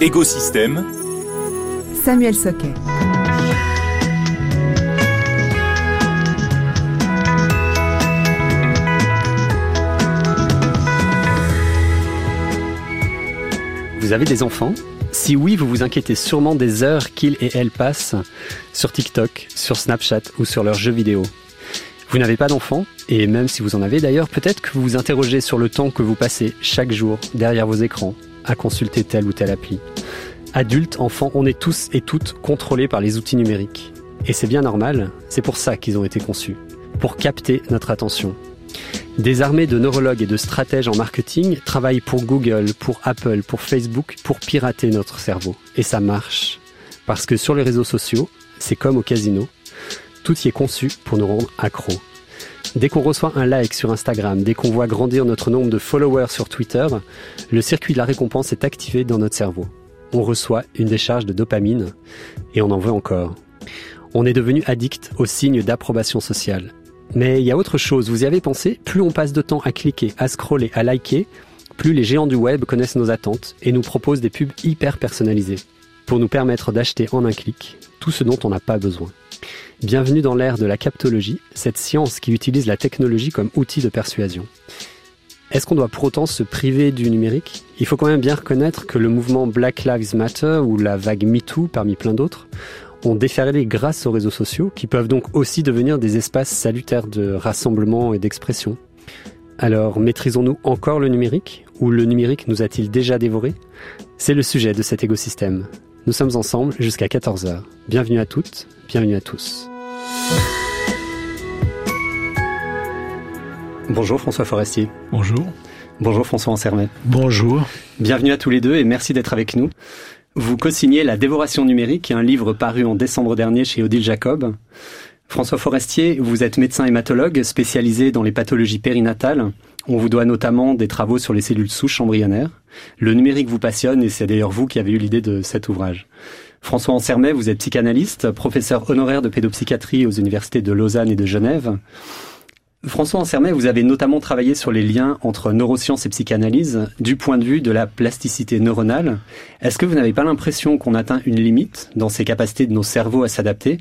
Écosystème. Samuel Soquet. Vous avez des enfants? Si oui, vous vous inquiétez sûrement des heures qu'ils et elles passent sur TikTok, sur Snapchat ou sur leurs jeux vidéo. Vous n'avez pas d'enfants, et même si vous en avez d'ailleurs, peut-être que vous vous interrogez sur le temps que vous passez chaque jour derrière vos écrans à consulter telle ou telle appli. Adultes, enfants, on est tous et toutes contrôlés par les outils numériques. Et c'est bien normal, c'est pour ça qu'ils ont été conçus. Pour capter notre attention. Des armées de neurologues et de stratèges en marketing travaillent pour Google, pour Apple, pour Facebook, pour pirater notre cerveau. Et ça marche. Parce que sur les réseaux sociaux, c'est comme au casino, tout y est conçu pour nous rendre accros. Dès qu'on reçoit un like sur Instagram, dès qu'on voit grandir notre nombre de followers sur Twitter, le circuit de la récompense est activé dans notre cerveau. On reçoit une décharge de dopamine et on en veut encore. On est devenu addict aux signes d'approbation sociale. Mais il y a autre chose, vous y avez pensé? Plus on passe de temps à cliquer, à scroller, à liker, plus les géants du web connaissent nos attentes et nous proposent des pubs hyper personnalisées pour nous permettre d'acheter en un clic tout ce dont on n'a pas besoin. Bienvenue dans l'ère de la captologie, cette science qui utilise la technologie comme outil de persuasion. Est-ce qu'on doit pour autant se priver du numérique? Il faut quand même bien reconnaître que le mouvement Black Lives Matter ou la vague MeToo parmi plein d'autres ont déferlé grâce aux réseaux sociaux qui peuvent donc aussi devenir des espaces salutaires de rassemblement et d'expression. Alors, maîtrisons-nous encore le numérique ou le numérique nous a-t-il déjà dévoré? C'est le sujet de cet écosystème. Nous sommes ensemble jusqu'à 14h. Bienvenue à toutes, bienvenue à tous. Bonjour François Forestier. Bonjour. Bonjour François Ansermet. Bonjour. Bienvenue à tous les deux et merci d'être avec nous. Vous co-signez La dévoration numérique, un livre paru en décembre dernier chez Odile Jacob. François Forestier, vous êtes médecin hématologue spécialisé dans les pathologies périnatales. On vous doit notamment des travaux sur les cellules souches embryonnaires. Le numérique vous passionne et c'est d'ailleurs vous qui avez eu l'idée de cet ouvrage. François Ansermet, vous êtes psychanalyste, professeur honoraire de pédopsychiatrie aux universités de Lausanne et de Genève. François Ansermet, vous avez notamment travaillé sur les liens entre neurosciences et psychanalyse du point de vue de la plasticité neuronale. Est-ce que vous n'avez pas l'impression qu'on atteint une limite dans ces capacités de nos cerveaux à s'adapter?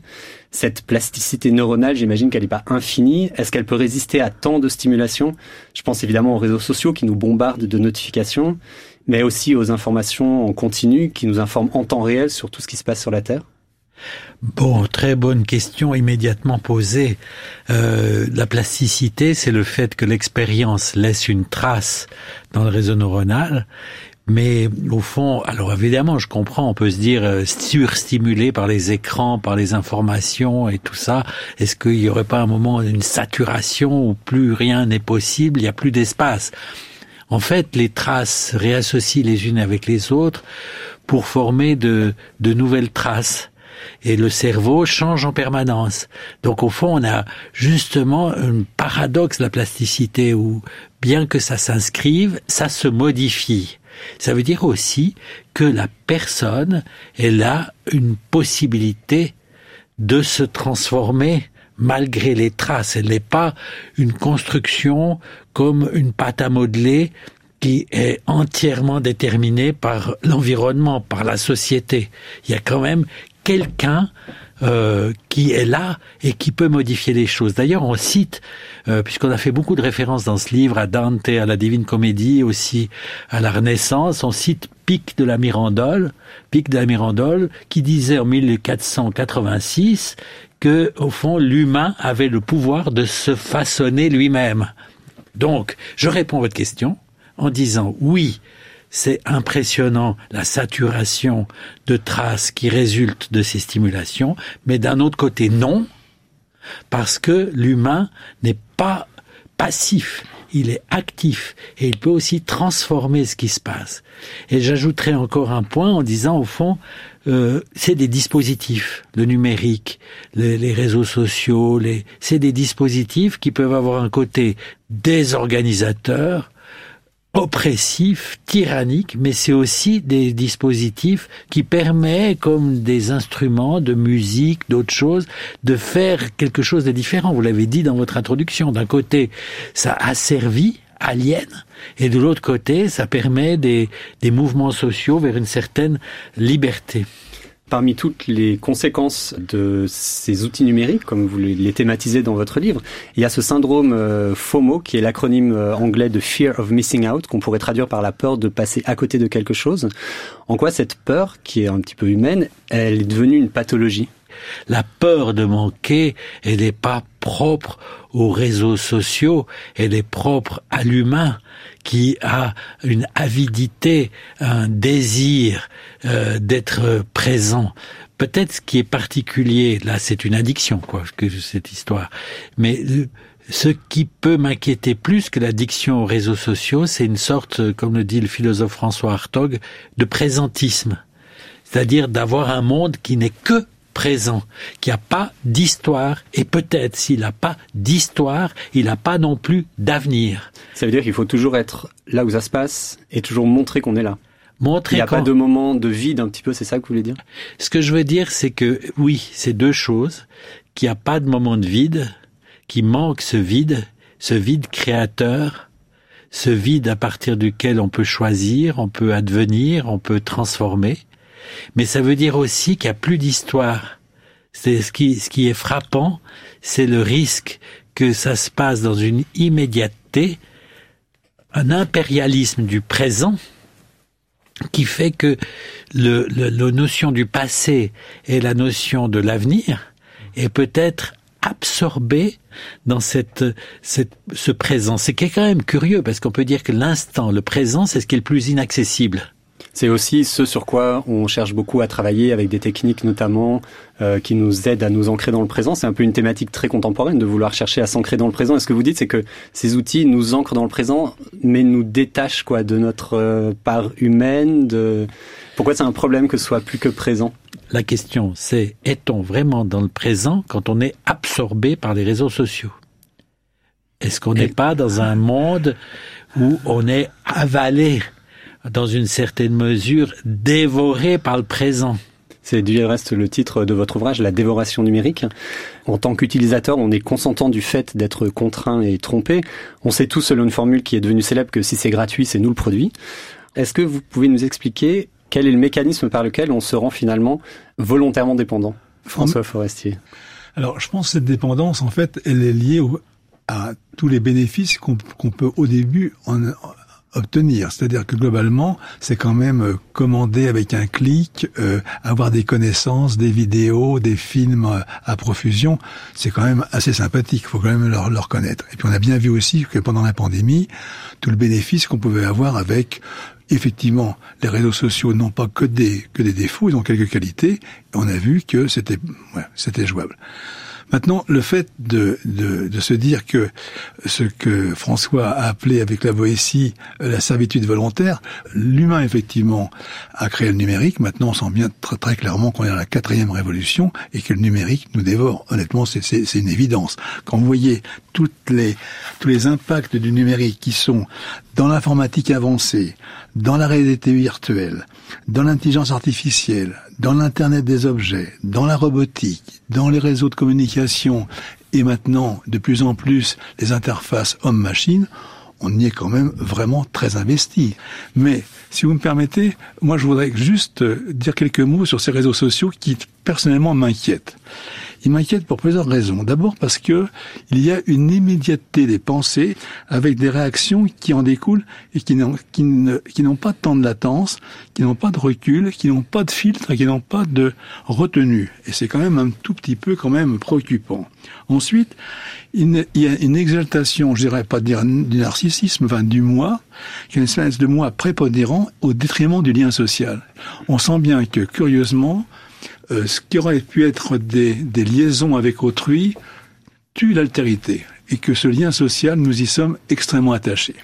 Cette plasticité neuronale, j'imagine qu'elle n'est pas infinie. Est-ce qu'elle peut résister à tant de stimulation? Je pense évidemment aux réseaux sociaux qui nous bombardent de notifications, mais aussi aux informations en continu qui nous informent en temps réel sur tout ce qui se passe sur la Terre. Bon, très bonne question immédiatement posée. Euh, la plasticité, c'est le fait que l'expérience laisse une trace dans le réseau neuronal. Mais au fond, alors évidemment, je comprends, on peut se dire euh, surstimulé par les écrans, par les informations et tout ça. Est-ce qu'il n'y aurait pas un moment d'une saturation où plus rien n'est possible, il n'y a plus d'espace? En fait, les traces réassocient les unes avec les autres pour former de, de nouvelles traces et le cerveau change en permanence. Donc au fond, on a justement un paradoxe la plasticité où bien que ça s'inscrive, ça se modifie. Ça veut dire aussi que la personne, elle a une possibilité de se transformer malgré les traces. Elle n'est pas une construction comme une pâte à modeler qui est entièrement déterminée par l'environnement, par la société. Il y a quand même quelqu'un euh, qui est là et qui peut modifier les choses. D'ailleurs, on cite, euh, puisqu'on a fait beaucoup de références dans ce livre à Dante, à la Divine Comédie, aussi à la Renaissance, on cite Pic de la Mirandole, Pic de la Mirandole, qui disait en 1486 que, au fond, l'humain avait le pouvoir de se façonner lui-même. Donc, je réponds à votre question en disant oui, c'est impressionnant la saturation de traces qui résultent de ces stimulations, mais d'un autre côté non, parce que l'humain n'est pas passif, il est actif et il peut aussi transformer ce qui se passe. Et j'ajouterai encore un point en disant au fond, euh, c'est des dispositifs, le numérique, les, les réseaux sociaux, les, c'est des dispositifs qui peuvent avoir un côté désorganisateur, oppressif, tyrannique, mais c'est aussi des dispositifs qui permettent, comme des instruments de musique, d'autres choses, de faire quelque chose de différent. Vous l'avez dit dans votre introduction. D'un côté, ça asservit, aliène, et de l'autre côté, ça permet des, des mouvements sociaux vers une certaine liberté. Parmi toutes les conséquences de ces outils numériques, comme vous les thématisez dans votre livre, il y a ce syndrome euh, FOMO, qui est l'acronyme euh, anglais de Fear of Missing Out, qu'on pourrait traduire par la peur de passer à côté de quelque chose. En quoi cette peur, qui est un petit peu humaine, elle est devenue une pathologie? La peur de manquer, elle n'est pas propre aux réseaux sociaux, elle est propre à l'humain qui a une avidité, un désir euh, d'être présent. Peut-être ce qui est particulier, là c'est une addiction, quoi, que cette histoire. Mais euh, ce qui peut m'inquiéter plus que l'addiction aux réseaux sociaux, c'est une sorte, comme le dit le philosophe François Hartog, de présentisme. C'est-à-dire d'avoir un monde qui n'est que présent, qui n'a pas d'histoire, et peut-être s'il n'a pas d'histoire, il n'a pas non plus d'avenir. Ça veut dire qu'il faut toujours être là où ça se passe et toujours montrer qu'on est là. Montrer il n'y a pas de moment de vide un petit peu, c'est ça que vous voulez dire? Ce que je veux dire, c'est que oui, c'est deux choses, qu'il n'y a pas de moment de vide, qui manque ce vide, ce vide créateur, ce vide à partir duquel on peut choisir, on peut advenir, on peut transformer, mais ça veut dire aussi qu'il n'y a plus d'histoire. C'est ce qui, est frappant, c'est le risque que ça se passe dans une immédiateté, un impérialisme du présent, qui fait que la notion du passé et la notion de l'avenir est peut-être absorbée dans cette, ce présent. C'est quand même curieux parce qu'on peut dire que l'instant, le présent, c'est ce qui est le plus inaccessible. C'est aussi ce sur quoi on cherche beaucoup à travailler avec des techniques notamment euh, qui nous aident à nous ancrer dans le présent. C'est un peu une thématique très contemporaine de vouloir chercher à s'ancrer dans le présent. Et ce que vous dites, c'est que ces outils nous ancrent dans le présent, mais nous détachent quoi de notre euh, part humaine. De pourquoi c'est un problème que ce soit plus que présent? La question, c'est est-on vraiment dans le présent quand on est absorbé par les réseaux sociaux? Est-ce qu'on n'est pas dans un monde où on est avalé? Dans une certaine mesure, dévoré par le présent. C'est du reste le titre de votre ouvrage, La dévoration numérique. En tant qu'utilisateur, on est consentant du fait d'être contraint et trompé. On sait tous, selon une formule qui est devenue célèbre, que si c'est gratuit, c'est nous le produit. Est-ce que vous pouvez nous expliquer quel est le mécanisme par lequel on se rend finalement volontairement dépendant? François Forestier. Alors, je pense que cette dépendance, en fait, elle est liée à tous les bénéfices qu'on peut au début en, obtenir. C'est-à-dire que globalement, c'est quand même euh, commander avec un clic, euh, avoir des connaissances, des vidéos, des films euh, à profusion. C'est quand même assez sympathique. Il faut quand même leur, connaître. Et puis on a bien vu aussi que pendant la pandémie, tout le bénéfice qu'on pouvait avoir avec effectivement, les réseaux sociaux n'ont pas que des que des défauts, ils ont quelques qualités. Et on a vu que c'était ouais, c'était jouable. Maintenant, le fait de, de, se dire que ce que François a appelé avec la Boétie euh, la servitude volontaire, l'humain effectivement a créé le numérique. Maintenant, on sent bien très, très clairement qu'on est dans la quatrième révolution et que le numérique nous dévore. Honnêtement, c'est une évidence. Quand vous voyez toutes les, tous les impacts du numérique qui sont dans l'informatique avancée, dans la réalité virtuelle, dans l'intelligence artificielle, dans l'Internet des objets, dans la robotique, dans les réseaux de communication et maintenant de plus en plus les interfaces homme-machine, on y est quand même vraiment très investi. Mais si vous me permettez, moi je voudrais juste dire quelques mots sur ces réseaux sociaux qui personnellement m'inquiètent. Il m'inquiète pour plusieurs raisons. D'abord parce que il y a une immédiateté des pensées avec des réactions qui en découlent et qui n'ont, pas tant de latence, qui n'ont pas de recul, qui n'ont pas de filtre, qui n'ont pas de retenue. Et c'est quand même un tout petit peu quand même préoccupant. Ensuite, il y a une exaltation, je dirais pas dire du narcissisme, enfin du moi, qui est une espèce de moi prépondérant au détriment du lien social. On sent bien que, curieusement, euh, ce qui aurait pu être des, des liaisons avec autrui tue l'altérité et que ce lien social, nous y sommes extrêmement attachés.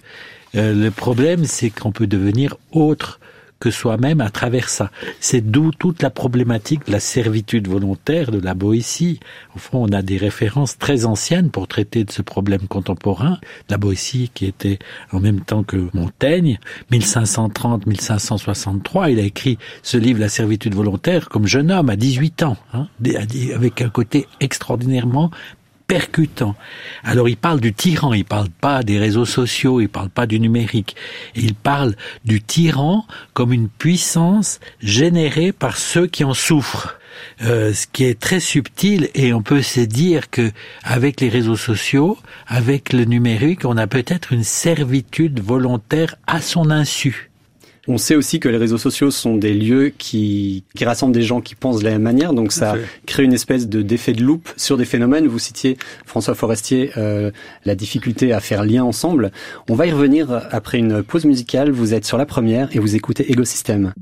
Euh, le problème, c'est qu'on peut devenir autre que soi-même à travers ça. C'est d'où toute la problématique de la servitude volontaire, de la Boétie. Au fond, on a des références très anciennes pour traiter de ce problème contemporain. La Boétie qui était en même temps que Montaigne, 1530-1563, il a écrit ce livre La servitude volontaire comme jeune homme à 18 ans, hein, avec un côté extraordinairement percutant. Alors il parle du tyran, il parle pas des réseaux sociaux, il parle pas du numérique. Il parle du tyran comme une puissance générée par ceux qui en souffrent. Euh, ce qui est très subtil et on peut se dire que avec les réseaux sociaux, avec le numérique, on a peut-être une servitude volontaire à son insu. On sait aussi que les réseaux sociaux sont des lieux qui, qui rassemblent des gens qui pensent de la même manière, donc ça crée une espèce de d'effet de loupe sur des phénomènes. Vous citiez François Forestier euh, la difficulté à faire lien ensemble. On va y revenir après une pause musicale. Vous êtes sur la première et vous écoutez Ecosystème.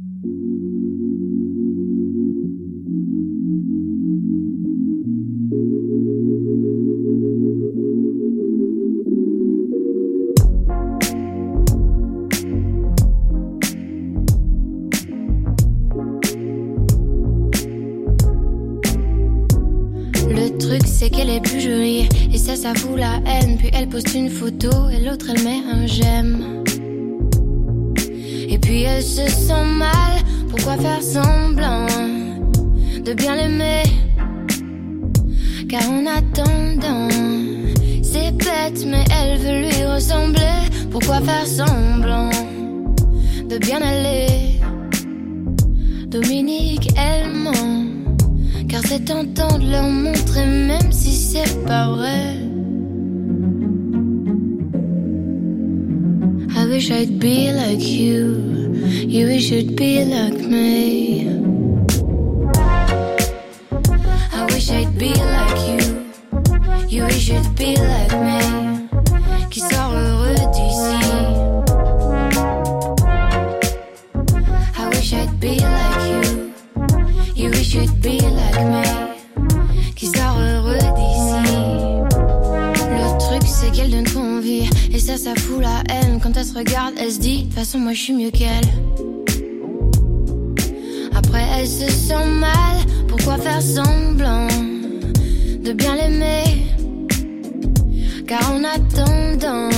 Car en attendant,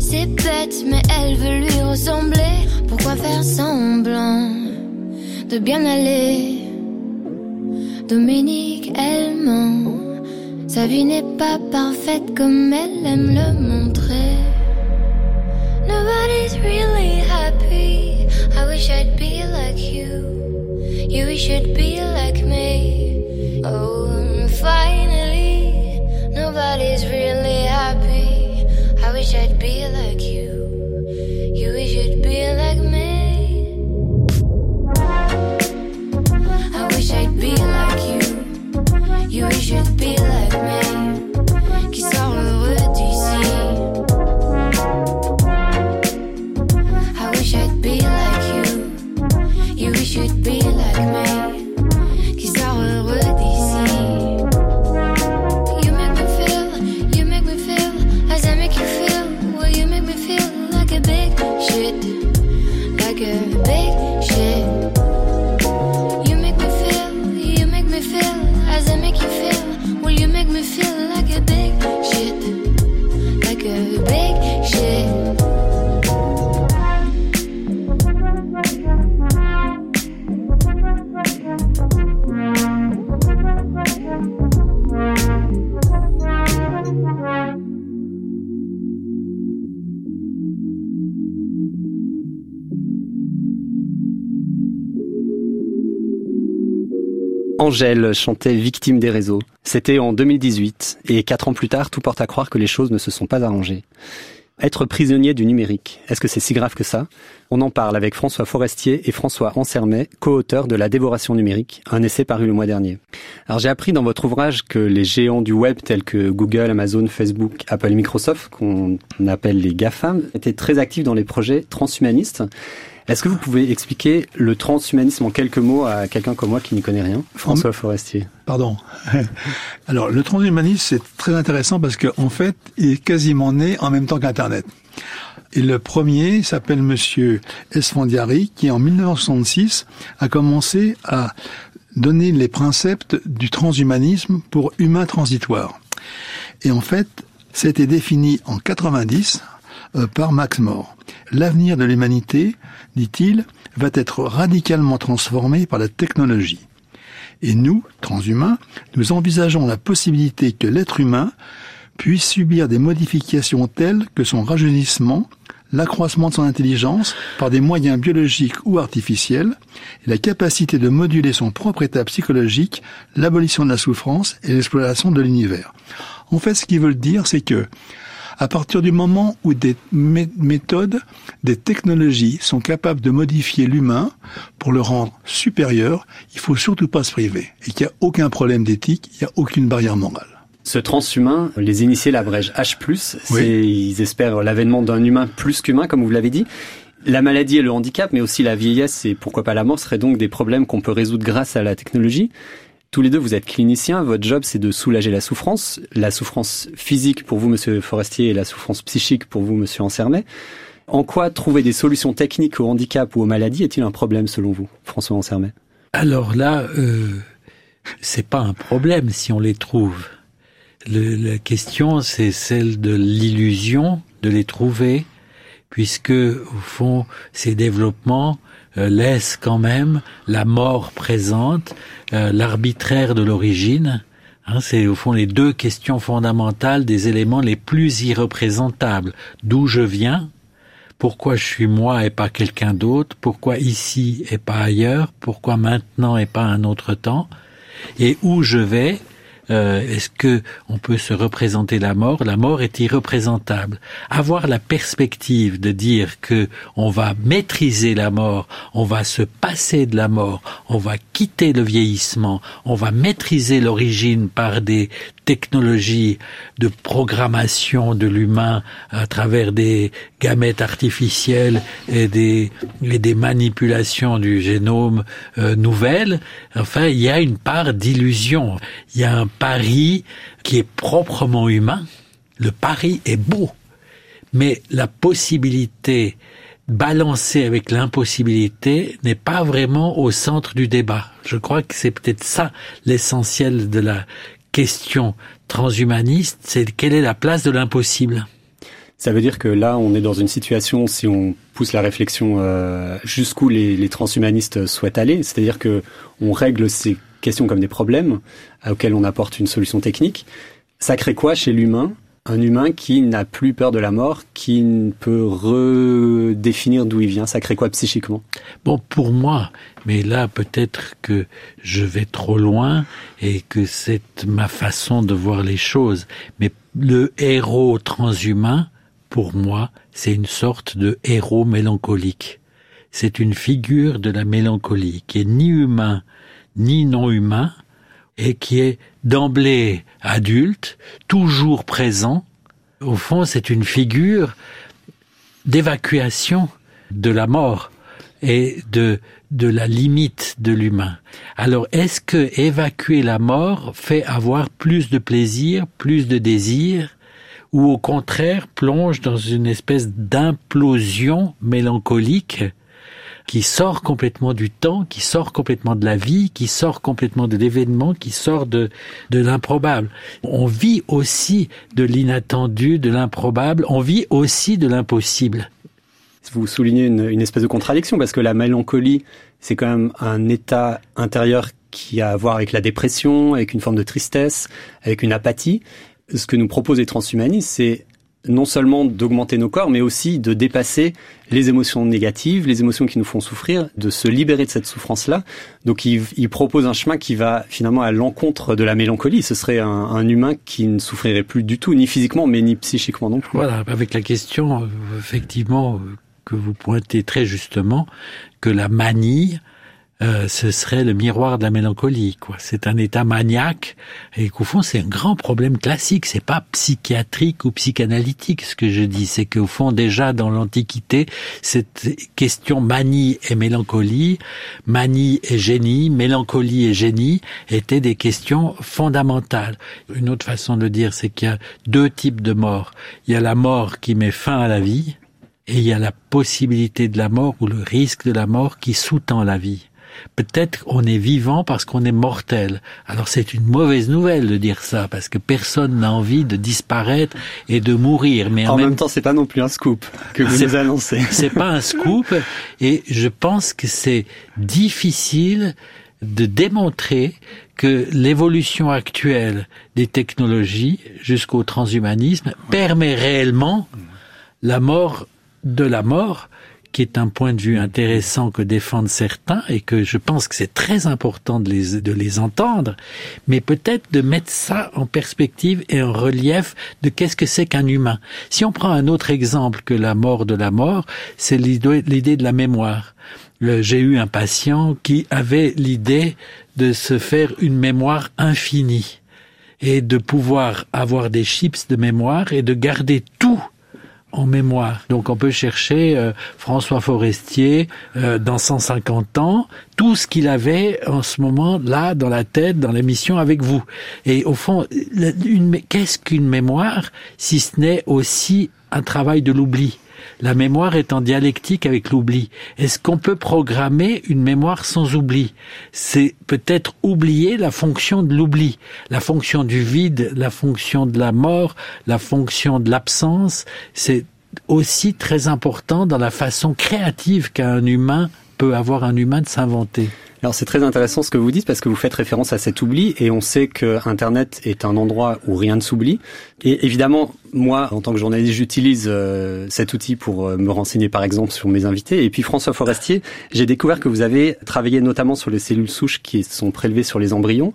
c'est bête, mais elle veut lui ressembler. Pourquoi faire semblant de bien aller? Dominique, elle ment. Sa vie n'est pas parfaite comme elle aime le montrer. Nobody's really happy. I wish I'd be like you. You should be like me. Oh, finally, nobody's really happy. I wish I'd be like you. You should be like me. I wish I'd be like you. You should be like me. Angèle chantait Victime des réseaux. C'était en 2018 et quatre ans plus tard, tout porte à croire que les choses ne se sont pas arrangées. Être prisonnier du numérique, est-ce que c'est si grave que ça? On en parle avec François Forestier et François Ansermet, co-auteurs de La dévoration numérique, un essai paru le mois dernier. Alors j'ai appris dans votre ouvrage que les géants du web tels que Google, Amazon, Facebook, Apple, Microsoft, qu'on appelle les GAFAM, étaient très actifs dans les projets transhumanistes. Est-ce que vous pouvez expliquer le transhumanisme en quelques mots à quelqu'un comme moi qui n'y connaît rien François Forestier? Pardon. Alors, le transhumanisme, c'est très intéressant parce qu'en fait, il est quasiment né en même temps qu'Internet. Et le premier s'appelle Monsieur Esfandiari, qui en 1966 a commencé à donner les principes du transhumanisme pour humain transitoire. Et en fait, c'était défini en 90 euh, par Max More. L'avenir de l'humanité, dit-il, va être radicalement transformé par la technologie. Et nous, transhumains, nous envisageons la possibilité que l'être humain puisse subir des modifications telles que son rajeunissement, l'accroissement de son intelligence par des moyens biologiques ou artificiels, et la capacité de moduler son propre état psychologique, l'abolition de la souffrance et l'exploration de l'univers. En fait, ce qu'ils veulent dire, c'est que à partir du moment où des méthodes, des technologies sont capables de modifier l'humain pour le rendre supérieur, il faut surtout pas se priver. Et qu'il n'y a aucun problème d'éthique, il n'y a aucune barrière morale. Ce transhumain, les initiés l'abrègent H+, c'est, ils espèrent l'avènement d'un humain plus qu'humain, comme vous l'avez dit. La maladie et le handicap, mais aussi la vieillesse et pourquoi pas la mort, seraient donc des problèmes qu'on peut résoudre grâce à la technologie. Tous les deux, vous êtes cliniciens. Votre job, c'est de soulager la souffrance. La souffrance physique pour vous, monsieur Forestier, et la souffrance psychique pour vous, monsieur Ansermet. En quoi trouver des solutions techniques au handicap ou aux maladies est-il un problème selon vous, François Ansermet Alors là, euh, c'est pas un problème si on les trouve. La question, c'est celle de l'illusion de les trouver, puisque au fond, ces développements euh, laisse quand même la mort présente, euh, l'arbitraire de l'origine. Hein, c'est au fond les deux questions fondamentales des éléments les plus irreprésentables. D'où je viens, pourquoi je suis moi et pas quelqu'un d'autre, pourquoi ici et pas ailleurs, pourquoi maintenant et pas un autre temps, et où je vais, euh, est-ce que on peut se représenter la mort? La mort est irreprésentable. Avoir la perspective de dire que on va maîtriser la mort, on va se passer de la mort, on va quitter le vieillissement, on va maîtriser l'origine par des technologies de programmation de l'humain à travers des gamètes artificielles et des, et des manipulations du génome euh, nouvelles, enfin, il y a une part d'illusion. Il y a un pari qui est proprement humain. Le pari est beau, mais la possibilité balancée avec l'impossibilité n'est pas vraiment au centre du débat. Je crois que c'est peut-être ça l'essentiel de la question transhumaniste, c'est quelle est la place de l'impossible? Ça veut dire que là, on est dans une situation, si on pousse la réflexion euh, jusqu'où les, transhumanistes souhaitent aller, c'est-à-dire que on règle ces questions comme des problèmes auxquels on apporte une solution technique. Ça crée quoi chez l'humain? Un humain qui n'a plus peur de la mort, qui peut redéfinir d'où il vient. Ça crée quoi psychiquement? Bon, pour moi, mais là peut-être que je vais trop loin et que c'est ma façon de voir les choses. Mais le héros transhumain, pour moi, c'est une sorte de héros mélancolique. C'est une figure de la mélancolie qui est ni humain ni non humain, et qui est d'emblée adulte, toujours présent. Au fond, c'est une figure d'évacuation de la mort et de, de la limite de l'humain. Alors, est-ce que évacuer la mort fait avoir plus de plaisir, plus de désir, ou au contraire plonge dans une espèce d'implosion mélancolique qui sort complètement du temps, qui sort complètement de la vie, qui sort complètement de l'événement, qui sort de, de l'improbable. On vit aussi de l'inattendu, de l'improbable, on vit aussi de l'impossible. Vous soulignez une, une espèce de contradiction parce que la mélancolie, c'est quand même un état intérieur qui a à voir avec la dépression, avec une forme de tristesse, avec une apathie. Ce que nous proposent les transhumanistes, c'est non seulement d'augmenter nos corps, mais aussi de dépasser les émotions négatives, les émotions qui nous font souffrir, de se libérer de cette souffrance-là. Donc il, il, propose un chemin qui va finalement à l'encontre de la mélancolie. Ce serait un, un, humain qui ne souffrirait plus du tout, ni physiquement, mais ni psychiquement non plus. Voilà, avec la question, euh, effectivement, euh, que vous pointez très justement, que la manie euh, ce serait le miroir de la mélancolie. Quoi. C'est un état maniaque et qu'au fond c'est un grand problème classique. C'est pas psychiatrique ou psychanalytique ce que je dis. C'est qu'au fond déjà dans l'Antiquité cette question manie et mélancolie, manie et génie, mélancolie et génie étaient des questions fondamentales. Une autre façon de dire, c'est qu'il y a deux types de morts. Il y a la mort qui met fin à la vie et il y a la possibilité de la mort ou le risque de la mort qui sous-tend la vie. Peut-être on est vivant parce qu'on est mortel. Alors c'est une mauvaise nouvelle de dire ça parce que personne n'a envie de disparaître et de mourir. Mais en, même, temps, c'est pas non plus un scoop que vous nous annoncez. C'est pas un scoop et je pense que c'est difficile de démontrer que l'évolution actuelle des technologies jusqu'au transhumanisme permet réellement la mort de la mort qui est un point de vue intéressant que défendent certains et que je pense que c'est très important de les, de les entendre, mais peut-être de mettre ça en perspective et en relief de qu'est-ce que c'est qu'un humain. Si on prend un autre exemple que la mort de la mort, c'est l'idée de la mémoire. J'ai eu un patient qui avait l'idée de se faire une mémoire infinie et de pouvoir avoir des chips de mémoire et de garder tout en mémoire. Donc on peut chercher euh, François Forestier euh, dans 150 ans, tout ce qu'il avait en ce moment là dans la tête, dans l'émission avec vous. Et au fond, qu'est-ce qu'une mémoire si ce n'est aussi un travail de l'oubli? La mémoire est en dialectique avec l'oubli. Est-ce qu'on peut programmer une mémoire sans oubli? C'est peut-être oublier la fonction de l'oubli, la fonction du vide, la fonction de la mort, la fonction de l'absence. C'est aussi très important dans la façon créative qu'un humain peut avoir un humain de s'inventer. Alors c'est très intéressant ce que vous dites parce que vous faites référence à cet oubli et on sait que Internet est un endroit où rien ne s'oublie. Et évidemment, moi, en tant que journaliste, j'utilise euh, cet outil pour euh, me renseigner par exemple sur mes invités. Et puis François Forestier, j'ai découvert que vous avez travaillé notamment sur les cellules souches qui sont prélevées sur les embryons,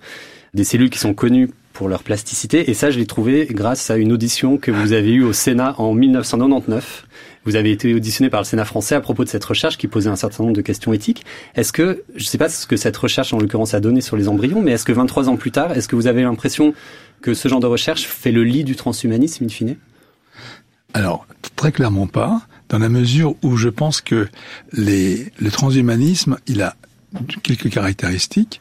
des cellules qui sont connues pour leur plasticité. Et ça, je l'ai trouvé grâce à une audition que vous avez eue au Sénat en 1999 vous avez été auditionné par le Sénat français à propos de cette recherche qui posait un certain nombre de questions éthiques. Est-ce que, je ne sais pas ce que cette recherche en l'occurrence a donné sur les embryons, mais est-ce que 23 ans plus tard, est-ce que vous avez l'impression que ce genre de recherche fait le lit du transhumanisme in fine? Alors, très clairement pas, dans la mesure où je pense que les, le transhumanisme, il a quelques caractéristiques.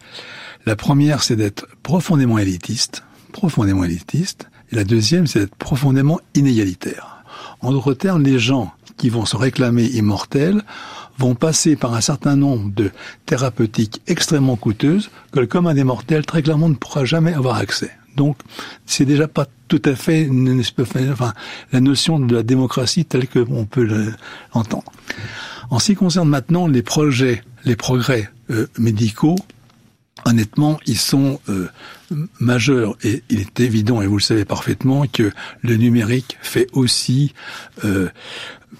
La première, c'est d'être profondément élitiste, profondément élitiste. Et la deuxième, c'est d'être profondément inégalitaire. En d'autres termes, les gens qui vont se réclamer immortels vont passer par un certain nombre de thérapeutiques extrêmement coûteuses que le commun des mortels très clairement ne pourra jamais avoir accès. Donc, c'est déjà pas tout à fait enfin, la notion de la démocratie telle qu'on peut l'entendre. En ce qui concerne maintenant les projets, les progrès euh, médicaux, honnêtement, ils sont euh, majeurs et il est évident, et vous le savez parfaitement, que le numérique fait aussi euh,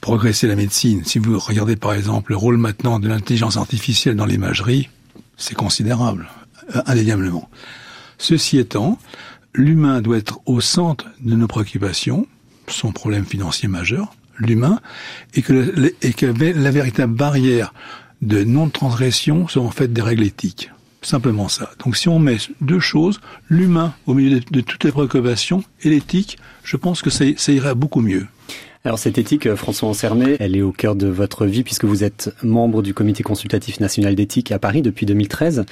progresser la médecine. Si vous regardez par exemple le rôle maintenant de l'intelligence artificielle dans l'imagerie, c'est considérable, euh, indéniablement. Ceci étant, l'humain doit être au centre de nos préoccupations, son problème financier majeur, l'humain, et et que la véritable barrière de non-transgression sont en fait des règles éthiques. Simplement ça. Donc si on met deux choses, l'humain au milieu de, toutes les préoccupations et l'éthique, je pense que ça, ça ira beaucoup mieux. Alors cette éthique, euh, François Ancermet, elle est au cœur de votre vie puisque vous êtes membre du Comité consultatif national d'éthique à Paris depuis 2013.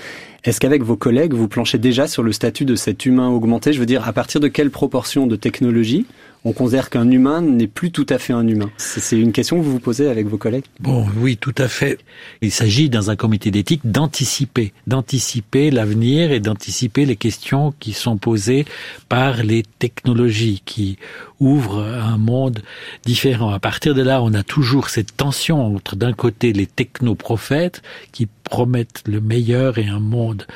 Est-ce qu'avec vos collègues, vous planchez déjà sur le statut de cet humain augmenté? Je veux dire, à partir de quelle proportion de technologie on considère qu'un humain n'est plus tout à fait un humain C'est une question que vous vous posez avec vos collègues Bon, oui, tout à fait. Il s'agit dans un comité d'éthique d'anticiper, d'anticiper l'avenir et d'anticiper les questions qui sont posées par les technologies qui ouvrent un monde différent. À partir de là, on a toujours cette tension entre d'un côté les technoprophètes qui promettent le meilleur et un monde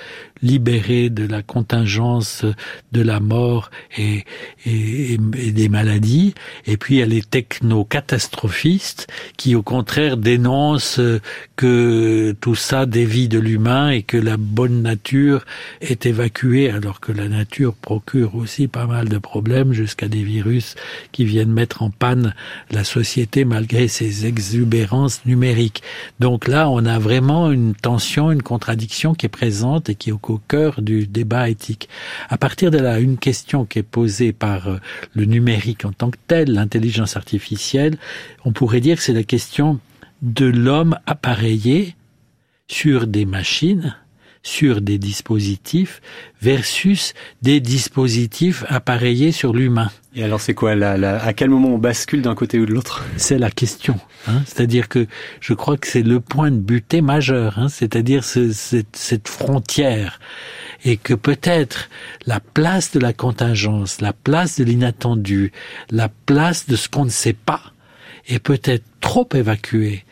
libéré de la contingence de la mort et, des maladies. Et puis il y a les techno-catastrophistes qui au contraire dénoncent que tout ça dévie de l'humain et que la bonne nature est évacuée alors que la nature procure aussi pas mal de problèmes jusqu'à des virus qui viennent mettre en panne la société malgré ses exubérances numériques. Donc là, on a vraiment une une contradiction qui est présente et qui est au cœur du débat éthique. À partir de là, une question qui est posée par euh, le numérique en tant que tel, l'intelligence artificielle, on pourrait dire que c'est la question de l'homme appareillé sur des machines, sur des dispositifs versus des dispositifs appareillés sur l'humain. Et alors c'est quoi la, la, À quel moment on bascule d'un côté ou de l'autre? C'est la question. Hein C'est-à-dire que je crois que c'est le point de butée majeur. Hein C'est-à-dire ce, cette, cette frontière et que peut-être la place de la contingence, la place de l'inattendu, la place de ce qu'on ne sait pas est peut-être trop évacuée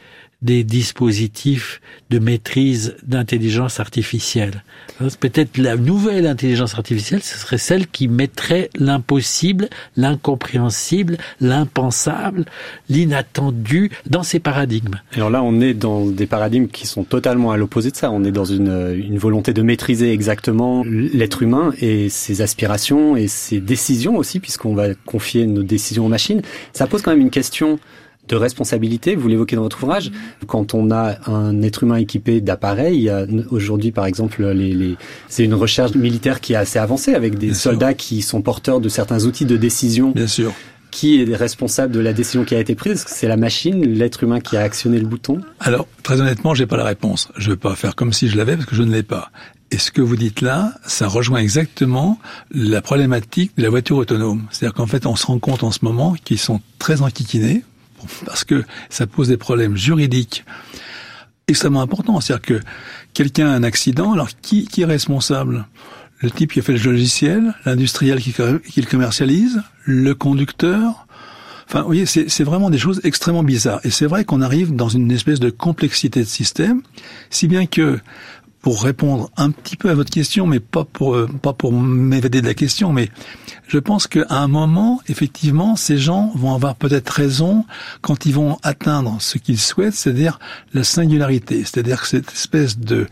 des dispositifs de maîtrise d'intelligence artificielle. Peut-être la nouvelle intelligence artificielle, ce serait celle qui mettrait l'impossible, l'incompréhensible, l'impensable, l'inattendu dans ces paradigmes. Alors là, on est dans des paradigmes qui sont totalement à l'opposé de ça. On est dans une, une volonté de maîtriser exactement l'être humain et ses aspirations et ses décisions aussi, puisqu'on va confier nos décisions aux machines. Ça pose quand même une question de responsabilité, vous l'évoquez dans votre ouvrage, quand on a un être humain équipé d'appareils, aujourd'hui par exemple, les, les, c'est une recherche militaire qui est assez avancée avec des Bien soldats sûr. qui sont porteurs de certains outils de décision. Bien sûr. Qui est responsable de la décision qui a été prise? Est-ce que c'est la machine, l'être humain qui a actionné le bouton? Alors, très honnêtement, j'ai pas la réponse. Je vais pas faire comme si je l'avais parce que je ne l'ai pas. Et ce que vous dites là, ça rejoint exactement la problématique de la voiture autonome. C'est-à-dire qu'en fait, on se rend compte en ce moment qu'ils sont très enquiquinés parce que ça pose des problèmes juridiques extrêmement importants. C'est-à-dire que quelqu'un a un accident, alors qui, qui est responsable? Le type qui a fait le logiciel, l'industriel qui, qui le commercialise, le conducteur Enfin, vous voyez, c'est vraiment des choses extrêmement bizarres. Et c'est vrai qu'on arrive dans une espèce de complexité de système, si bien que, pour répondre un petit peu à votre question, mais pas pour euh, pas pour m'évader de la question, mais je pense qu'à un moment, effectivement, ces gens vont avoir peut-être raison quand ils vont atteindre ce qu'ils souhaitent, c'est-à-dire la singularité, c'est-à-dire cette espèce de,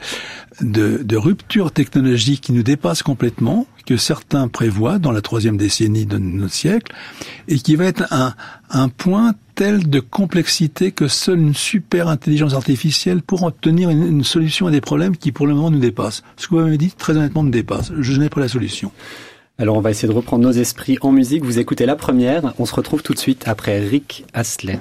de de rupture technologique qui nous dépasse complètement, que certains prévoient dans la troisième décennie de notre siècle, et qui va être un, un point tel de complexité que seule une super intelligence artificielle pourra obtenir une, une solution à des problèmes qui pour le moment nous dépassent. Ce que vous m'avez dit, très honnêtement, me dépasse. Je n'ai pas la solution. Alors on va essayer de reprendre nos esprits en musique. Vous écoutez la première. On se retrouve tout de suite après Rick Astley.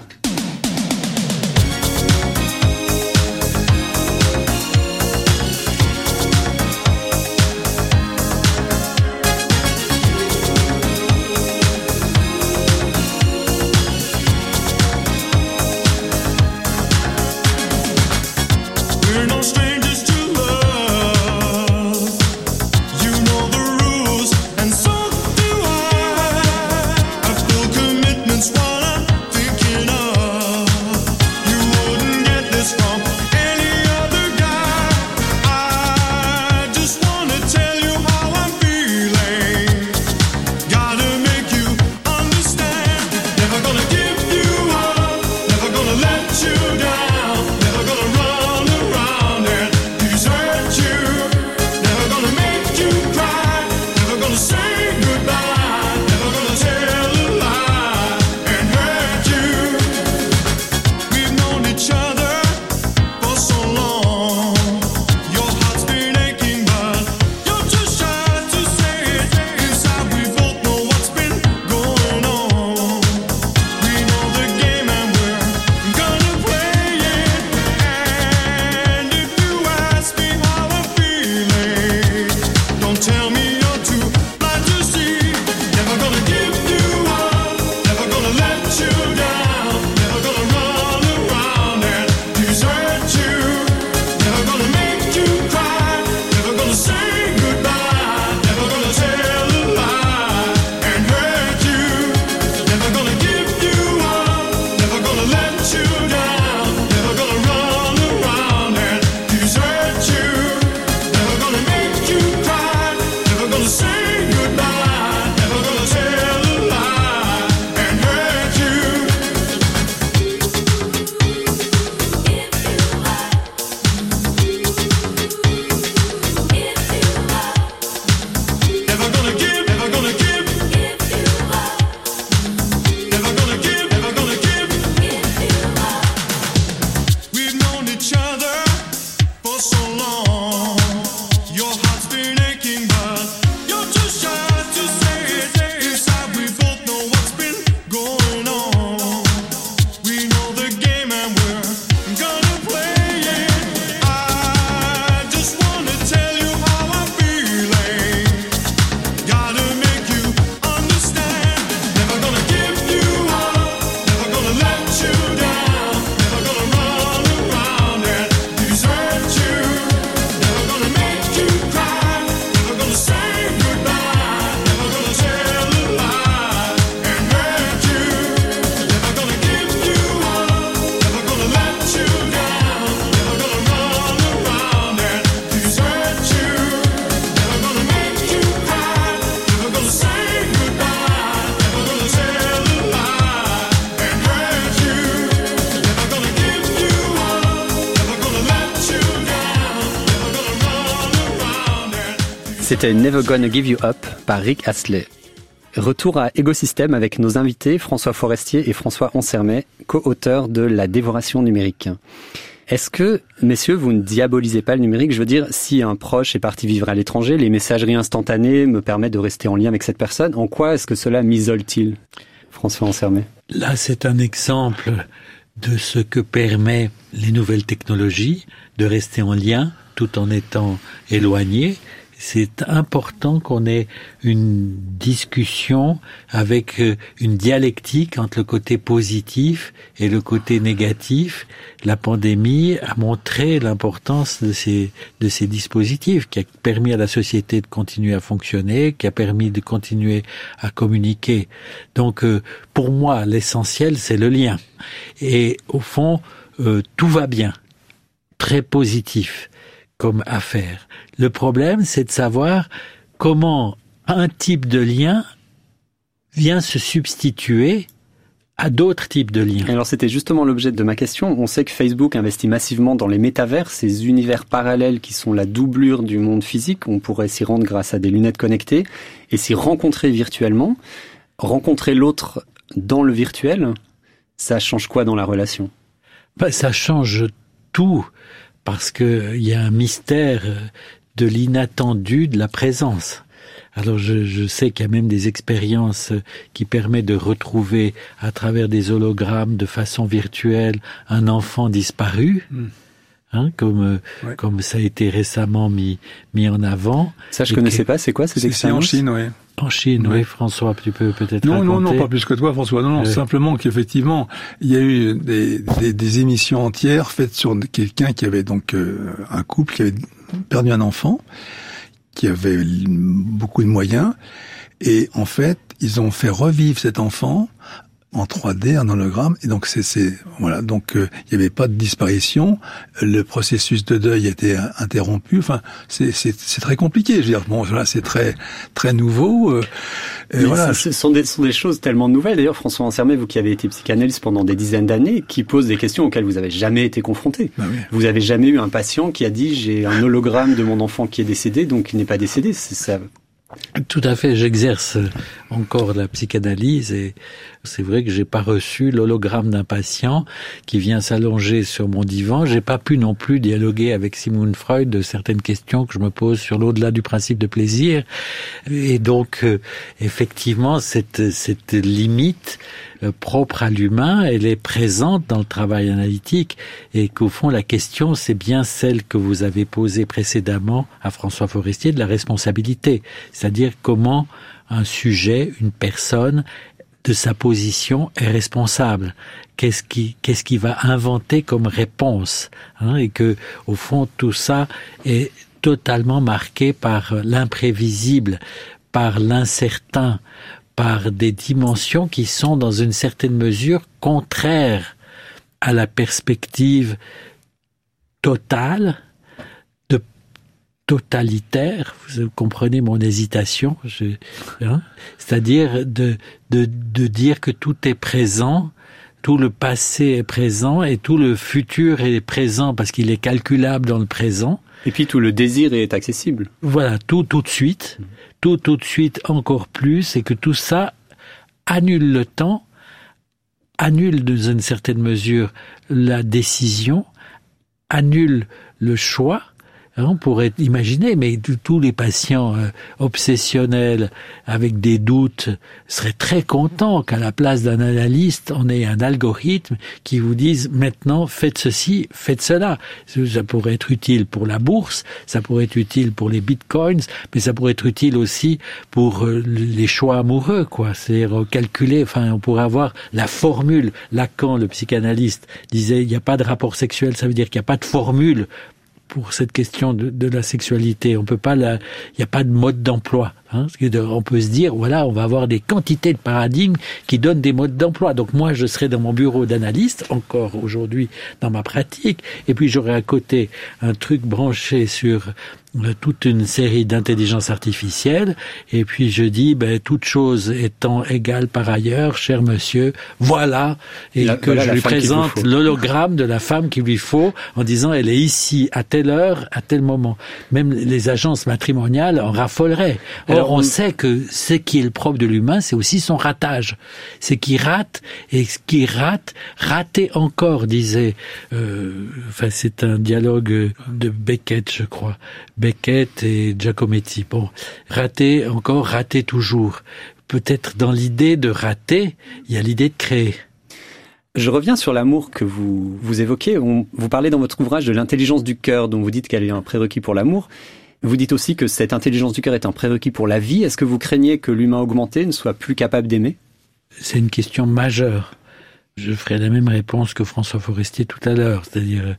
C'était Never Gonna Give You Up par Rick Astley. Retour à Écosystème avec nos invités François Forestier et François Ansermet, co-auteurs de La dévoration numérique. Est-ce que, messieurs, vous ne diabolisez pas le numérique? Je veux dire, si un proche est parti vivre à l'étranger, les messageries instantanées me permettent de rester en lien avec cette personne. En quoi est-ce que cela m'isole-t-il? François Ansermet. Là, c'est un exemple de ce que permet les nouvelles technologies, de rester en lien tout en étant éloigné. C'est important qu'on ait une discussion avec euh, une dialectique entre le côté positif et le côté négatif. La pandémie a montré l'importance de ces, de ces dispositifs qui a permis à la société de continuer à fonctionner, qui a permis de continuer à communiquer. Donc, euh, pour moi, l'essentiel, c'est le lien. Et au fond, euh, tout va bien. Très positif comme affaire. Le problème, c'est de savoir comment un type de lien vient se substituer à d'autres types de liens. Alors c'était justement l'objet de ma question. On sait que Facebook investit massivement dans les métavers, ces univers parallèles qui sont la doublure du monde physique. On pourrait s'y rendre grâce à des lunettes connectées et s'y rencontrer virtuellement. Rencontrer l'autre dans le virtuel, ça change quoi dans la relation? Ben, ça change tout parce que il y a un mystère euh, de l'inattendu de la présence. Alors je, je sais qu'il y a même des expériences euh, qui permettent de retrouver à travers des hologrammes de façon virtuelle un enfant disparu, Mm. hein, comme euh, Ouais. comme ça a été récemment mis mis en avant Ça je Et connaissais que- pas. C'est quoi C'est c'est en Chine, oui. En Chine. Oui, François, tu peux peut-être Non, non, non, pas plus que toi, François. Non, non, simplement qu'effectivement, il y a eu des, des, des émissions entières faites sur quelqu'un qui avait donc euh, un couple qui avait perdu un enfant, qui avait beaucoup de moyens, et en fait, ils ont fait revivre cet enfant en 3D, en hologramme, et donc c'est, c'est voilà, donc euh, il n'y avait pas de disparition, le processus de deuil était euh, interrompu. Enfin, c'est, c'est, c'est très compliqué. Je veux dire, bon, voilà, c'est très très nouveau. euh, et voilà, ce sont des, sont des choses tellement nouvelles. D'ailleurs, François Ansermet, vous qui avez été psychanalyste pendant des dizaines d'années, qui pose des questions auxquelles vous avez jamais été confronté. Bah oui. Vous avez jamais eu un patient qui a dit j'ai un hologramme de mon enfant qui est décédé, donc il n'est pas décédé. C'est ça. Tout à fait, j'exerce encore la psychanalyse et c'est vrai que j'ai pas reçu l'hologramme d'un patient qui vient s'allonger sur mon divan. J'ai pas pu non plus dialoguer avec Sigmund Freud de certaines questions que je me pose sur l'au-delà du principe de plaisir. Et donc, euh, effectivement, cette, cette limite euh, propre à l'humain, elle est présente dans le travail analytique et qu'au fond, la question, c'est bien celle que vous avez posée précédemment à François Forestier de la responsabilité. C'est-à-dire comment un sujet, une personne, de sa position est responsable. Qu'est-ce qui, qu'est-ce qui va inventer comme réponse hein, Et que, au fond, tout ça est totalement marqué par l'imprévisible, par l'incertain, par des dimensions qui sont dans une certaine mesure contraires à la perspective totale, de totalitaire. Vous comprenez mon hésitation, hein, c'est-à-dire de, de, de dire que tout est présent, tout le passé est présent et tout le futur est présent parce qu'il est calculable dans le présent. Et puis tout le désir est accessible. Voilà, tout tout de suite, tout tout de suite encore plus, et que tout ça annule le temps, annule dans une certaine mesure la décision, annule le choix. On pourrait imaginer, mais tous- tous les patients euh, obsessionnels avec des doutes seraient très contents qu'à la place d'un analyste, on ait un algorithme qui vous dise maintenant faites ceci, faites cela. Ça pourrait être utile pour la bourse, ça pourrait être utile pour les bitcoins, mais ça pourrait être utile aussi pour euh, les choix amoureux, quoi. C'est-à-dire euh, calculer, enfin, on pourrait avoir la formule. Lacan, le psychanalyste, disait il n'y a pas de rapport sexuel, ça veut dire qu'il n'y a pas de formule pour cette question de, de la sexualité. On peut pas il n'y a pas de mode d'emploi. Hein, on peut se dire, voilà, on va avoir des quantités de paradigmes qui donnent des modes d'emploi. Donc moi, je serai dans mon bureau d'analyste, encore aujourd'hui dans ma pratique, et puis j'aurai à côté un truc branché sur euh, toute une série d'intelligence artificielle, et puis je dis, ben, toute chose étant égale par ailleurs, cher monsieur, voilà, et La- que voilà je lui présente l'hologramme de la femme qu'il lui faut, en disant, elle est ici à telle heure, à tel moment. Même les agences matrimoniales en raffoleraient. Alors, on on- sait que ce qui est le propre de l'humain, c'est aussi son ratage. C'est qu'il rate, et ce qui rate, rater encore, disait, euh, enfin, c'est un dialogue de Beckett, je crois. Beckett et Giacometti. Bon, rater encore, rater toujours. Peut-être dans l'idée de rater, il y a l'idée de créer. Je reviens sur l'amour que vous, vous évoquez. On- vous parlez dans votre ouvrage de l'intelligence du cœur, dont vous dites qu'elle est un prérequis pour l'amour. Vous dites aussi que cette intelligence du cœur est un prérequis pour la vie. Est-ce que vous craignez que l'humain augmenté ne soit plus capable d'aimer? C'est une question majeure. Je ferai la même réponse que François Forestier tout à l'heure, c'est-à-dire euh,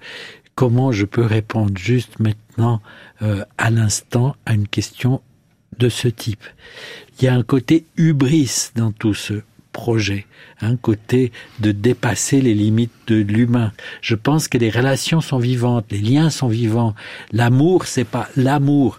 comment je peux répondre juste maintenant, euh, à l'instant, à une question de ce type? Il y a un côté hubris dans tout ce projet, un côté de dépasser les limites de l'humain. Je pense que les relations sont vivantes, les liens sont vivants. L'amour, c'est pas l'amour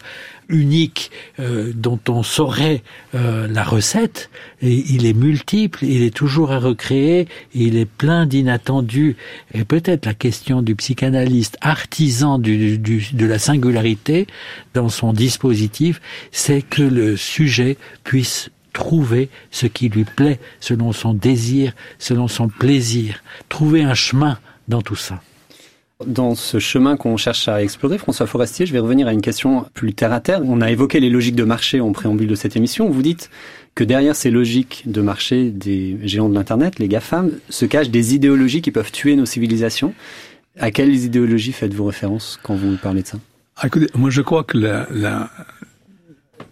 unique euh, dont on saurait euh, la recette. Et il est multiple, il est toujours à recréer, il est plein d'inattendus. Et peut-être la question du psychanalyste, artisan du, du- de la singularité dans son dispositif, c'est que le sujet puisse trouver ce qui lui plaît selon son désir, selon son plaisir, trouver un chemin dans tout ça. Dans ce chemin qu'on cherche à explorer, François Forestier, je vais revenir à une question plus terre à terre. On a évoqué les logiques de marché en préambule de cette émission. Vous dites que derrière ces logiques de marché des géants de l'Internet, les GAFAM, se cachent des idéologies qui peuvent tuer nos civilisations. À quelles idéologies faites-vous référence quand vous parlez de ça? Ah, écoutez, moi je crois que la, la,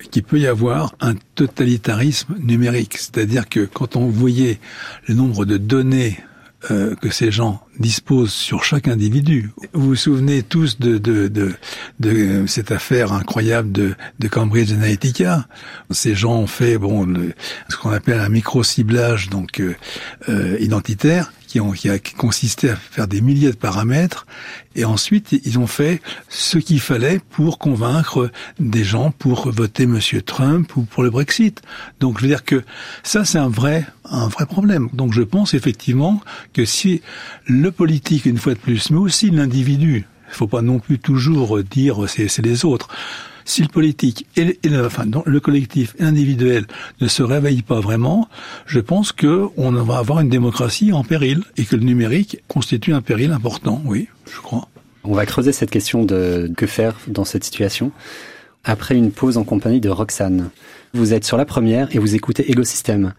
qu'il peut y avoir un totalitarisme numérique, c'est-à-dire que quand on voyait le nombre de données euh, que ces gens disposent sur chaque individu. Vous vous souvenez tous de, de, de, de cette affaire incroyable de, de Cambridge Analytica? Ces gens ont fait bon le, ce qu'on appelle un micro-ciblage donc euh, euh, identitaire qui, ont, qui a consisté à faire des milliers de paramètres et ensuite ils ont fait ce qu'il fallait pour convaincre des gens pour voter Monsieur Trump ou pour le Brexit. Donc je veux dire que ça c'est un vrai un vrai problème. Donc je pense effectivement que si le politique une fois de plus, mais aussi l'individu, il faut pas non plus toujours dire c'est les autres. Si le politique et, le, le collectif et l'individuel ne se réveillent pas vraiment, je pense que on va avoir une démocratie en péril et que le numérique constitue un péril important. Oui, je crois. On va creuser cette question de que faire dans cette situation après une pause en compagnie de Roxane. Vous êtes sur la première et vous écoutez Égosystème.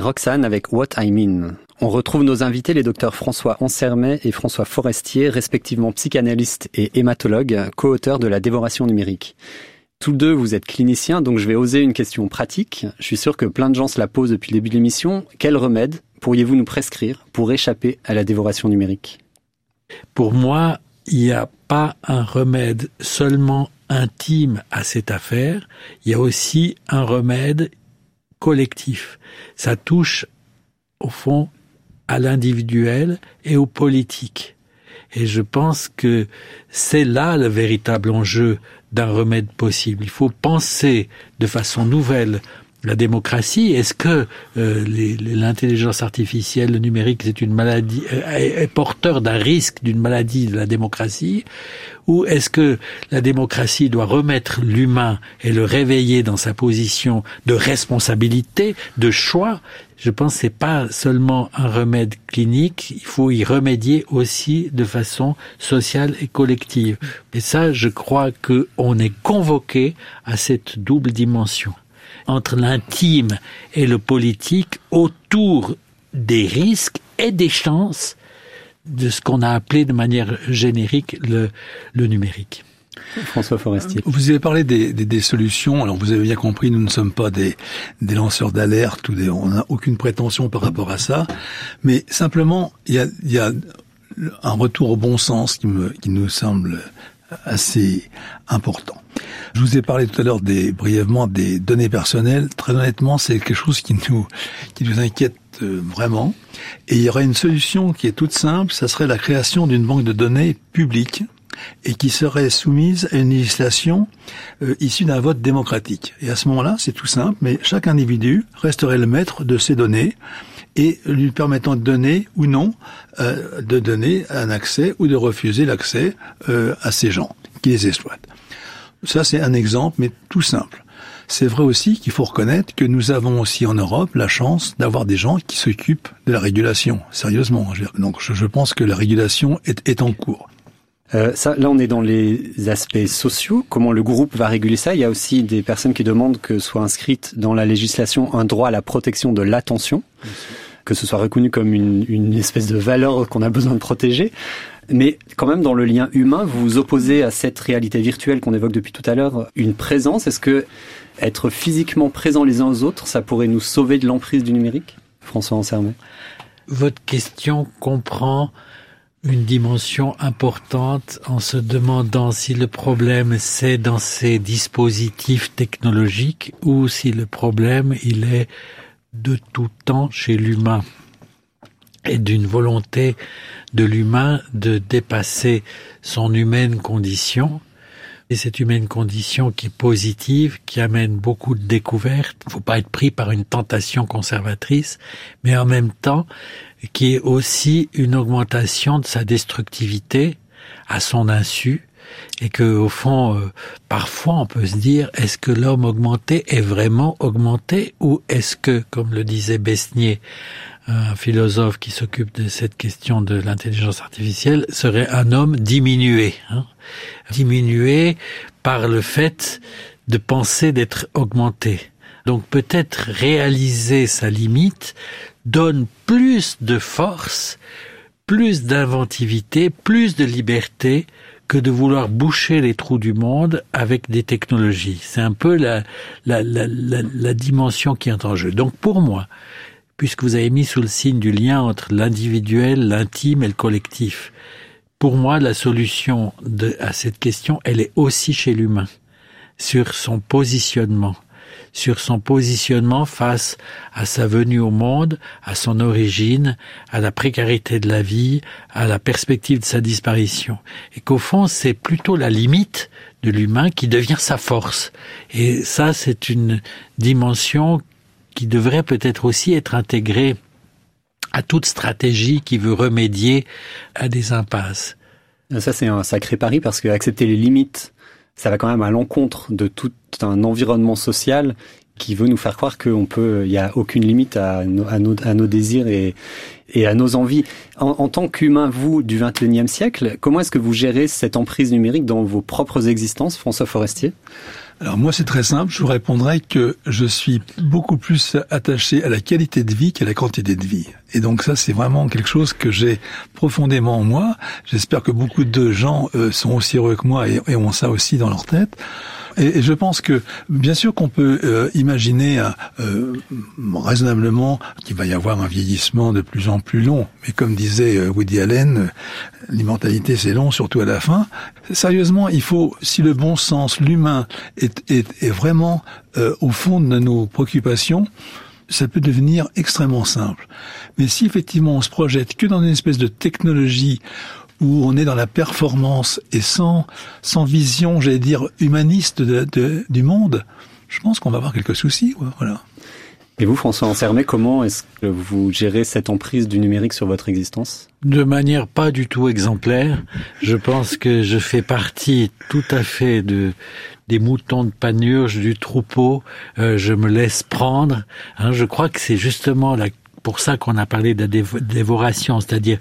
Roxane avec What I Mean. On retrouve nos invités, les docteurs François Ansermet et François Forestier, respectivement psychanalystes et hématologues, co-auteurs de la dévoration numérique. Tous deux, vous êtes cliniciens, donc je vais oser une question pratique. Je suis sûr que plein de gens se la posent depuis le début de l'émission. Quel remède pourriez-vous nous prescrire pour échapper à la dévoration numérique? Pour moi, il n'y a pas un remède seulement intime à cette affaire, il y a aussi un remède collectif. Ça touche, au fond, à l'individuel et au politique. Et je pense que c'est là le véritable enjeu d'un remède possible. Il faut penser de façon nouvelle la démocratie. Est-ce que euh, l'intelligence artificielle, le numérique, c'est une maladie, euh, est porteur d'un risque d'une maladie de la démocratie, ou est-ce que la démocratie doit remettre l'humain et le réveiller dans sa position de responsabilité, de choix? Je pense que c'est pas seulement un remède clinique, il faut y remédier aussi de façon sociale et collective. Et ça, je crois que on est convoqué à cette double dimension entre l'intime et le politique autour des risques et des chances de ce qu'on a appelé de manière générique le, le numérique. François Forestier. Vous avez parlé des, des, des solutions. Alors vous avez bien compris, nous ne sommes pas des, des lanceurs d'alerte ou des, on n'a aucune prétention par rapport à ça. Mais simplement, il y a, il y a un retour au bon sens qui, me, qui nous semble assez important. Je vous ai parlé tout à l'heure des brièvement des données personnelles. Très honnêtement, c'est quelque chose qui nous qui nous inquiète euh, vraiment. Et il y aurait une solution qui est toute simple. Ça serait la création d'une banque de données publique et qui serait soumise à une législation euh, issue d'un vote démocratique. Et à ce moment-là, c'est tout simple, mais chaque individu resterait le maître de ces données et lui permettant de donner ou non, euh, de donner un accès ou de refuser l'accès euh, à ces gens qui les exploitent. Ça, c'est un exemple, mais tout simple. C'est vrai aussi qu'il faut reconnaître que nous avons aussi en Europe la chance d'avoir des gens qui s'occupent de la régulation, sérieusement. Donc je, pense que la régulation est en cours. Euh, ça, là, on est dans les aspects sociaux. Comment le groupe va réguler ça Il y a aussi des personnes qui demandent que soit inscrite dans la législation un droit à la protection de l'attention, que ce soit reconnu comme une, une espèce de valeur qu'on a besoin de protéger. Mais quand même, dans le lien humain, vous vous opposez à cette réalité virtuelle qu'on évoque depuis tout à l'heure, une présence. Est-ce que être physiquement présent les uns aux autres, ça pourrait nous sauver de l'emprise du numérique? François Ansermet. Votre question comprend une dimension importante en se demandant si le problème c'est dans ces dispositifs technologiques ou si le problème il est de tout temps chez l'humain et d'une volonté de l'humain de dépasser son humaine condition et cette humaine condition qui est positive, qui amène beaucoup de découvertes. Faut pas être pris par une tentation conservatrice, mais en même temps, qui est aussi une augmentation de sa destructivité à son insu, et que au fond, euh, parfois, on peut se dire est-ce que l'homme augmenté est vraiment augmenté, ou est-ce que, comme le disait Besnier, un philosophe qui s'occupe de cette question de l'intelligence artificielle, serait un homme diminué, hein diminué par le fait de penser d'être augmenté. Donc peut-être réaliser sa limite donne plus de force, plus d'inventivité, plus de liberté que de vouloir boucher les trous du monde avec des technologies. C'est un peu la, la, la, la, dimension qui est en jeu. Donc pour moi, puisque vous avez mis sous le signe du lien entre l'individuel, l'intime et le collectif, pour moi, la solution à cette question, elle est aussi chez l'humain, sur son positionnement, sur son positionnement face à sa venue au monde, à son origine, à la précarité de la vie, à la perspective de sa disparition. Et qu'au fond, c'est plutôt la limite de l'humain qui devient sa force. Et ça, c'est une dimension qui devrait peut-être aussi être intégrée à toute stratégie qui veut remédier à des impasses. Ça, c'est un sacré pari parce que accepter les limites, ça va quand même à l'encontre de tout un environnement social qui veut nous faire croire qu'on peut, il y a aucune limite à nos, désirs et, et à nos envies. En, en tant qu'humain, vous, du 21e siècle, comment est-ce que vous gérez cette emprise numérique dans vos propres existences, François Forestier? Alors moi, c'est très simple. Je vous répondrai que je suis beaucoup plus attaché à la qualité de vie qu'à la quantité de vie. Et donc ça, c'est vraiment quelque chose que j'ai profondément en moi. J'espère que beaucoup de gens euh, sont aussi heureux que moi et, et ont ça aussi dans leur tête. Et, je pense que, bien sûr, qu'on peut euh, imaginer euh, raisonnablement qu'il va y avoir un vieillissement de plus en plus long. Mais comme disait euh, Woody Allen, euh, l'immortalité c'est long, surtout à la fin. Sérieusement, il faut, si le bon sens, l'humain est, est, est vraiment euh, au fond de nos préoccupations, ça peut devenir extrêmement simple. Mais si effectivement on se projette que dans une espèce de technologie où on est dans la performance et sans, sans vision, j'allais dire, humaniste de, de- du monde, je pense qu'on va avoir quelques soucis. voilà. Et vous, François Ansermet, comment est-ce que vous gérez cette emprise du numérique sur votre existence? De manière pas du tout exemplaire, je pense que je fais partie tout à fait de des moutons de panurge du troupeau. Euh, je me laisse prendre. Hein, je crois que c'est justement la pour ça qu'on a parlé de la dévo- dévoration, c'est-à-dire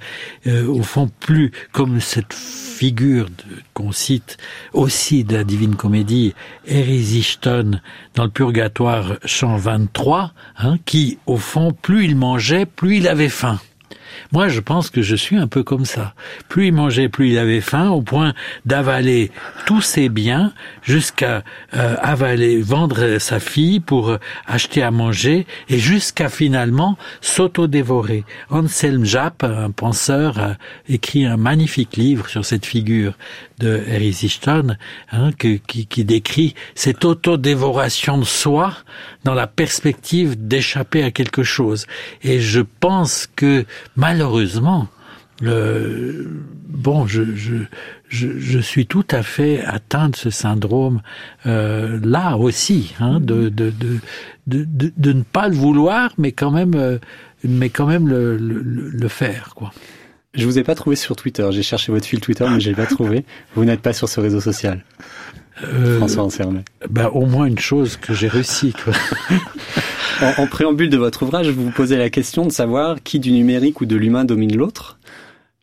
euh, au fond plus comme cette figure qu'on cite aussi de la Divine Comédie, Erisishton dans le Purgatoire chant 23, hein, qui au fond plus il mangeait, plus il avait faim. Moi, je pense que je suis un peu comme ça. Plus il mangeait, plus il avait faim, au point d'avaler tous ses biens jusqu'à euh, avaler, vendre sa fille pour euh, acheter à manger et jusqu'à finalement s'auto-dévorer. Anselm Japp, un penseur, a écrit un magnifique livre sur cette figure de Erisishton, hein, qui, qui décrit cette autodévoration de soi dans la perspective d'échapper à quelque chose. Et je pense que malheureusement, le, bon, je, je, je, je suis tout à fait atteint de ce syndrome euh, là aussi, hein, de, de, de, de, de, ne pas le vouloir, mais quand même, euh, mais quand même le, le le faire, quoi. Je vous ai pas trouvé sur Twitter. J'ai cherché votre fil Twitter, mais je l'ai pas trouvé. Vous n'êtes pas sur ce réseau social, Euh, François Ansermet. ben, au moins une chose que j'ai réussi, quoi. En, en préambule de votre ouvrage, vous vous posez la question de savoir qui du numérique ou de l'humain domine l'autre.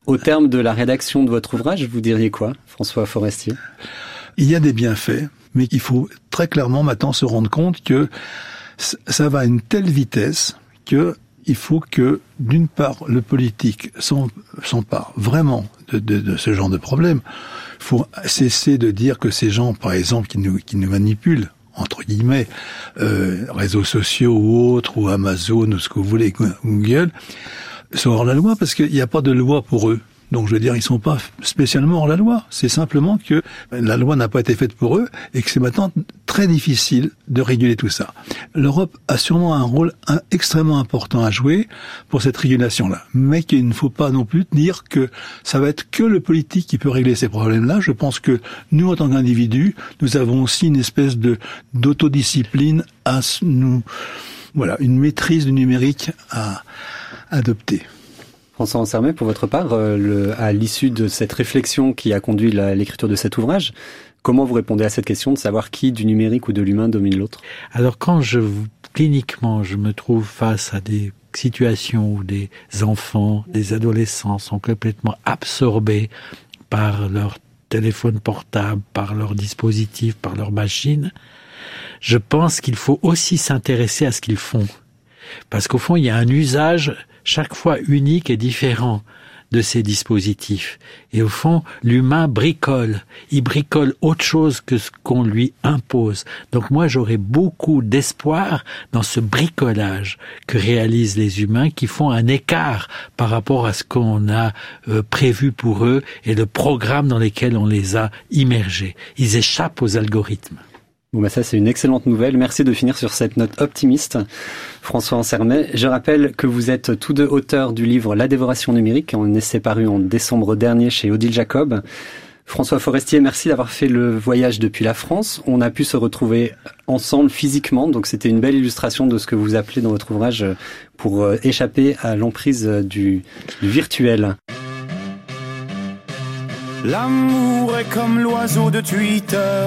Au terme de la rédaction de votre ouvrage, vous diriez quoi, François Forestier? Il y a des bienfaits, mais il faut très clairement maintenant se rendre compte que ça va à une telle vitesse que il faut que, d'une part, le politique s'empare vraiment de, ce genre de problème. Il faut cesser de dire que ces gens, par exemple, qui nous, qui nous manipulent, entre guillemets, euh, réseaux sociaux ou autres, ou Amazon, ou ce que vous voulez, Google, sont hors la loi parce qu'il n'y a pas de loi pour eux. Donc je veux dire, ils sont pas spécialement hors la loi. C'est simplement que la loi n'a pas été faite pour eux et que c'est maintenant très difficile de réguler tout ça. L'Europe a sûrement un rôle extrêmement important à jouer pour cette régulation-là, mais qu'il ne faut pas non plus dire que ça va être que le politique qui peut régler ces problèmes-là. Je pense que nous, en tant qu'individus, nous avons aussi une espèce de d'autodiscipline à nous, voilà, une maîtrise du numérique à adopter. François Ansermet, pour votre part, euh, à l'issue de cette réflexion qui a conduit l'écriture de cet ouvrage, comment vous répondez à cette question de savoir qui du numérique ou de l'humain domine l'autre? Alors quand je cliniquement je me trouve face à des situations où des enfants, des adolescents sont complètement absorbés par leur téléphone portable, par leur dispositif, par leur machine, je pense qu'il faut aussi s'intéresser à ce qu'ils font. Parce qu'au fond, il y a un usage chaque fois unique et différent de ces dispositifs. Et au fond, l'humain bricole. Il bricole autre chose que ce qu'on lui impose. Donc moi, j'aurais beaucoup d'espoir dans ce bricolage que réalisent les humains qui font un écart par rapport à ce qu'on a euh, prévu pour eux et le programme dans lequel on les a immergés. Ils échappent aux algorithmes. Bon bah ça c'est une excellente nouvelle. Merci de finir sur cette note optimiste. François Ansermet, je rappelle que vous êtes tous deux auteurs du livre La dévoration numérique, un essai paru en décembre dernier chez Odile Jacob. François Forestier, merci d'avoir fait le voyage depuis la France. On a pu se retrouver ensemble physiquement, donc c'était une belle illustration de ce que vous appelez dans votre ouvrage euh, pour euh, échapper à l'emprise euh, du, du virtuel. L'amour est comme l'oiseau de Twitter.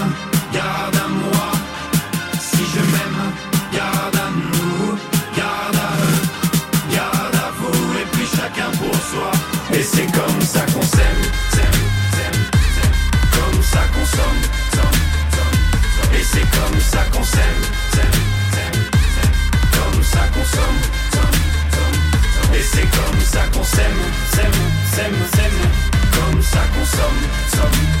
qu'on s'aime. Comme ça qu'on somme. Et c'est comme ça qu'on s'aime, s'aime, s'aime. Comme ça qu'on somme, somme.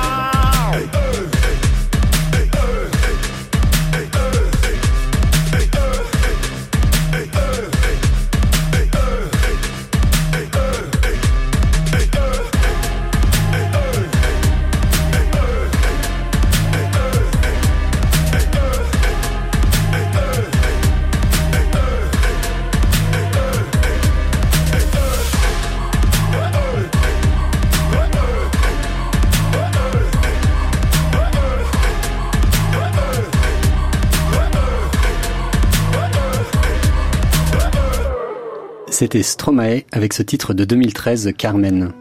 C'était Stromae avec ce titre de 2013 Carmen.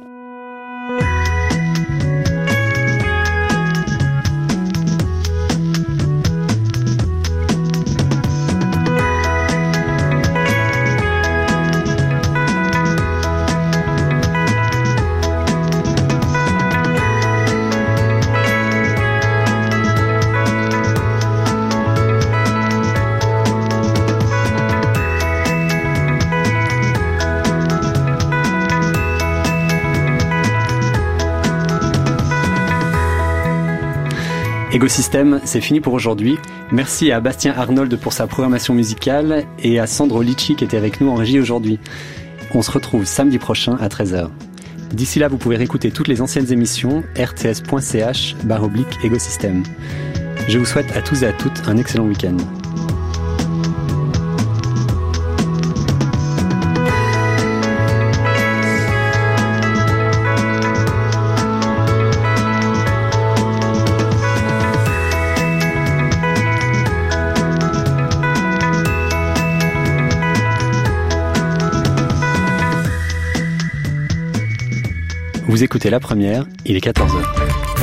Ecosystème, c'est fini pour aujourd'hui. Merci à Bastien Arnold pour sa programmation musicale et à Sandro Licci qui était avec nous en régie aujourd'hui. On se retrouve samedi prochain à 13h. D'ici là, vous pouvez réécouter toutes les anciennes émissions rts.ch oblique Ecosystème. Je vous souhaite à tous et à toutes un excellent week-end. Vous écoutez la première, il est 14h.